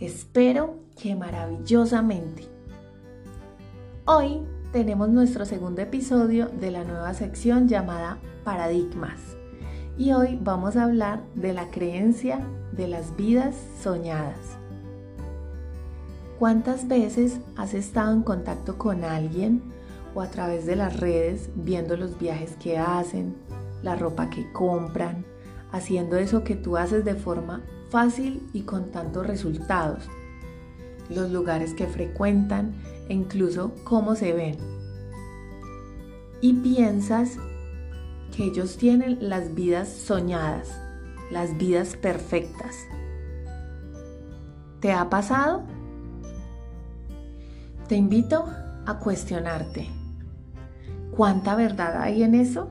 Espero que maravillosamente. Hoy tenemos nuestro segundo episodio de la nueva sección llamada Paradigmas. Y hoy vamos a hablar de la creencia de las vidas soñadas. ¿Cuántas veces has estado en contacto con alguien o a través de las redes viendo los viajes que hacen, la ropa que compran, haciendo eso que tú haces de forma fácil y con tantos resultados, los lugares que frecuentan e incluso cómo se ven. Y piensas que ellos tienen las vidas soñadas, las vidas perfectas. ¿Te ha pasado? Te invito a cuestionarte. ¿Cuánta verdad hay en eso?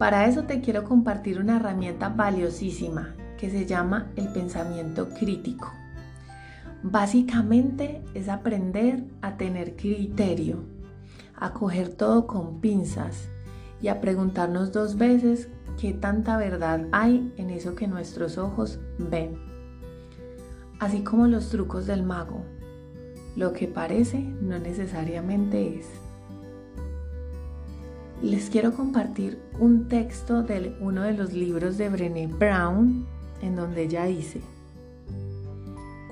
Para eso te quiero compartir una herramienta valiosísima que se llama el pensamiento crítico. Básicamente es aprender a tener criterio, a coger todo con pinzas y a preguntarnos dos veces qué tanta verdad hay en eso que nuestros ojos ven. Así como los trucos del mago, lo que parece no necesariamente es les quiero compartir un texto de uno de los libros de Brené Brown en donde ella dice,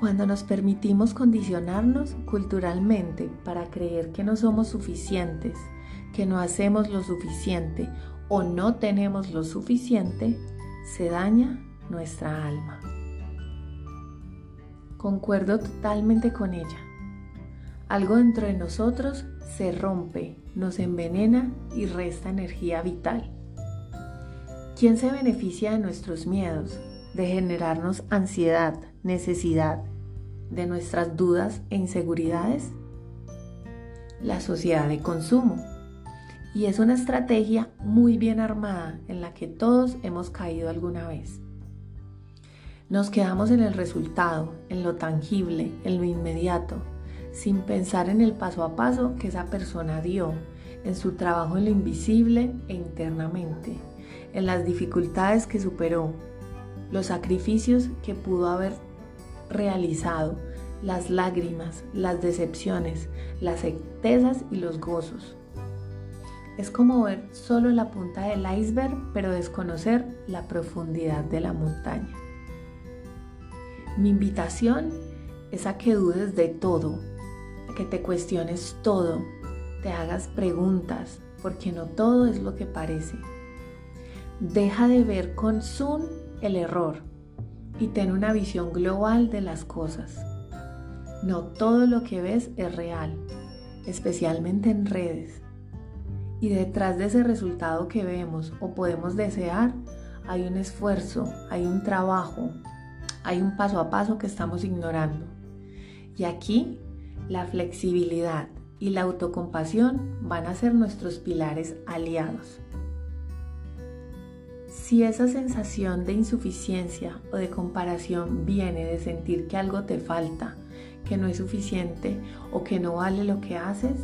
cuando nos permitimos condicionarnos culturalmente para creer que no somos suficientes, que no hacemos lo suficiente o no tenemos lo suficiente, se daña nuestra alma. Concuerdo totalmente con ella. Algo dentro de nosotros se rompe, nos envenena y resta energía vital. ¿Quién se beneficia de nuestros miedos, de generarnos ansiedad, necesidad, de nuestras dudas e inseguridades? La sociedad de consumo. Y es una estrategia muy bien armada en la que todos hemos caído alguna vez. Nos quedamos en el resultado, en lo tangible, en lo inmediato, sin pensar en el paso a paso que esa persona dio, en su trabajo en lo invisible e internamente, en las dificultades que superó, los sacrificios que pudo haber realizado, las lágrimas, las decepciones, las certezas y los gozos. Es como ver solo la punta del iceberg, pero desconocer la profundidad de la montaña. Mi invitación es a que dudes de todo, que te cuestiones todo, te hagas preguntas, porque no todo es lo que parece. Deja de ver con Zoom el error y ten una visión global de las cosas. No todo lo que ves es real, especialmente en redes. Y detrás de ese resultado que vemos o podemos desear, hay un esfuerzo, hay un trabajo, hay un paso a paso que estamos ignorando. Y aquí la flexibilidad y la autocompasión van a ser nuestros pilares aliados. Si esa sensación de insuficiencia o de comparación viene de sentir que algo te falta, que no es suficiente o que no vale lo que haces,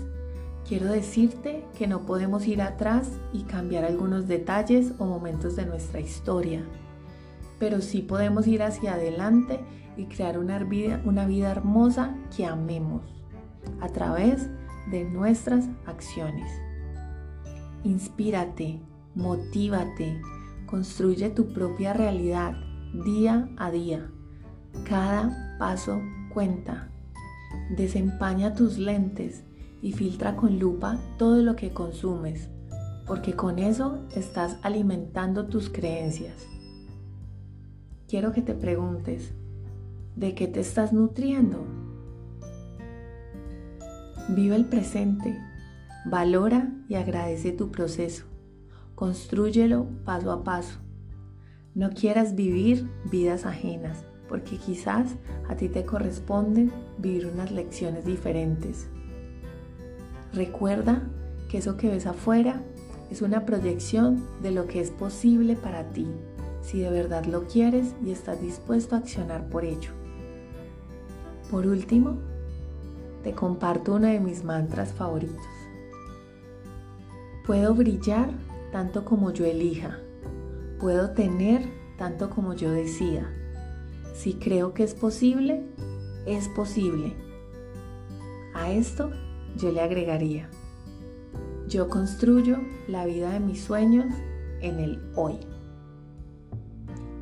quiero decirte que no podemos ir atrás y cambiar algunos detalles o momentos de nuestra historia, pero sí podemos ir hacia adelante y crear una vida, una vida hermosa que amemos a través de nuestras acciones. Inspírate, motívate, construye tu propia realidad día a día. Cada paso cuenta. Desempaña tus lentes y filtra con lupa todo lo que consumes, porque con eso estás alimentando tus creencias. Quiero que te preguntes, ¿de qué te estás nutriendo? Vive el presente, valora y agradece tu proceso, construyelo paso a paso. No quieras vivir vidas ajenas, porque quizás a ti te corresponde vivir unas lecciones diferentes. Recuerda que eso que ves afuera es una proyección de lo que es posible para ti, si de verdad lo quieres y estás dispuesto a accionar por ello. Por último, te comparto uno de mis mantras favoritos. Puedo brillar tanto como yo elija. Puedo tener tanto como yo decida. Si creo que es posible, es posible. A esto yo le agregaría, yo construyo la vida de mis sueños en el hoy.